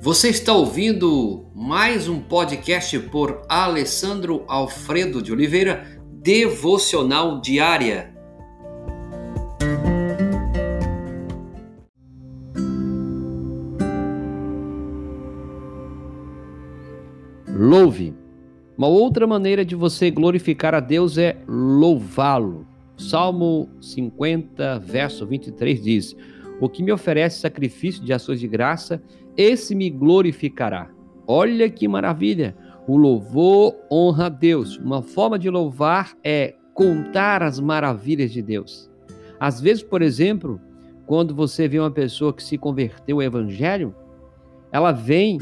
Você está ouvindo mais um podcast por Alessandro Alfredo de Oliveira, Devocional Diária. Louve. Uma outra maneira de você glorificar a Deus é louvá-lo. Salmo 50, verso 23 diz: O que me oferece sacrifício de ações de graça, esse me glorificará. Olha que maravilha! O louvor honra a Deus. Uma forma de louvar é contar as maravilhas de Deus. Às vezes, por exemplo, quando você vê uma pessoa que se converteu ao Evangelho, ela vem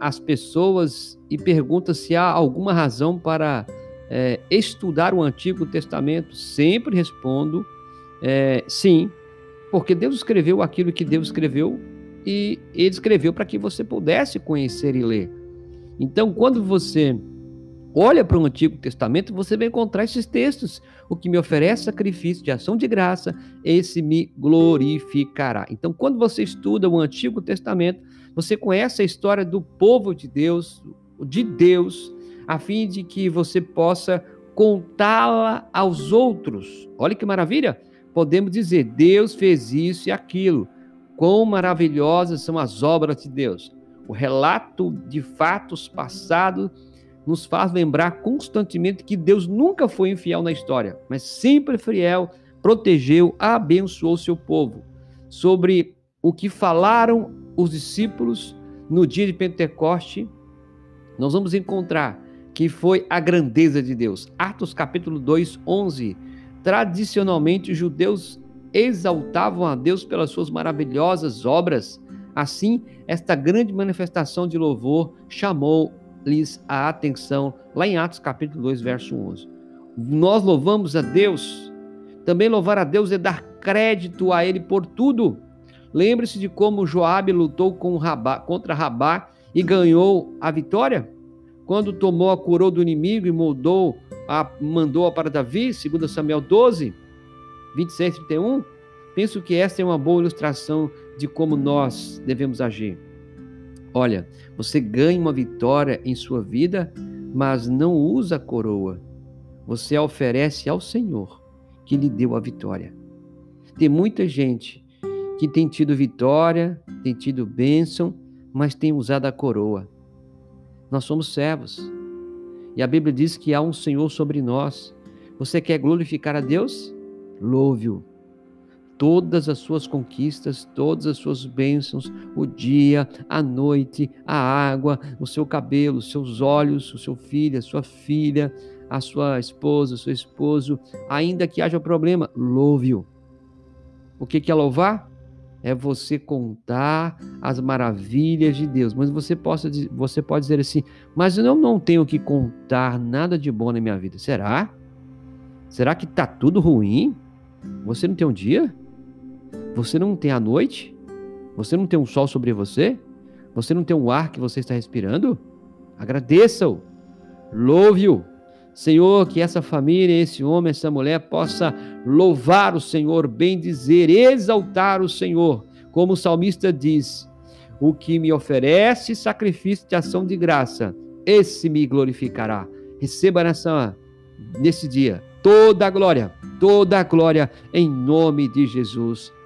às pessoas e pergunta se há alguma razão para é, estudar o Antigo Testamento. Sempre respondo é, sim, porque Deus escreveu aquilo que Deus escreveu e Ele escreveu para que você pudesse conhecer e ler. Então, quando você olha para o Antigo Testamento, você vai encontrar esses textos. O que me oferece sacrifício de ação de graça, esse me glorificará. Então, quando você estuda o Antigo Testamento, você conhece a história do povo de Deus, de Deus, a fim de que você possa contá-la aos outros. Olha que maravilha! Podemos dizer, Deus fez isso e aquilo. Quão maravilhosas são as obras de Deus. O relato de fatos passados nos faz lembrar constantemente que Deus nunca foi infiel na história, mas sempre fiel, protegeu, abençoou seu povo. Sobre o que falaram os discípulos no dia de Pentecoste, nós vamos encontrar que foi a grandeza de Deus. Atos capítulo 2, 11. Tradicionalmente, os judeus exaltavam a Deus pelas suas maravilhosas obras. Assim, esta grande manifestação de louvor chamou lhes a atenção lá em Atos capítulo 2, verso 11. Nós louvamos a Deus. Também louvar a Deus é dar crédito a ele por tudo. Lembre-se de como Joabe lutou com Rabá, contra Rabá e ganhou a vitória? Quando tomou a coroa do inimigo e moldou a, mandou-a para Davi, segundo Samuel 12, 26 e 31, penso que essa é uma boa ilustração de como nós devemos agir. Olha, você ganha uma vitória em sua vida, mas não usa a coroa. Você a oferece ao Senhor, que lhe deu a vitória. Tem muita gente que tem tido vitória, tem tido bênção, mas tem usado a coroa. Nós somos servos. E a Bíblia diz que há um Senhor sobre nós. Você quer glorificar a Deus? Louve-o todas as suas conquistas, todas as suas bênçãos, o dia, a noite, a água, o seu cabelo, os seus olhos, o seu filho, a sua filha, a sua esposa, o seu esposo, ainda que haja problema, louve-o. O que é louvar? É você contar as maravilhas de Deus. Mas você, possa, você pode dizer assim, mas eu não, tenho que contar nada de bom na minha vida. Será? Será que está tudo ruim? Você não tem um dia? Você não tem a noite? Você não tem um sol sobre você? Você não tem um ar que você está respirando? Agradeça-o. Louve-o. Senhor, que essa família, esse homem, essa mulher possa louvar o Senhor, bem dizer, exaltar o Senhor, como o salmista diz: O que me oferece sacrifício de ação de graça, esse me glorificará. Receba nessa nesse dia toda a glória, toda a glória em nome de Jesus.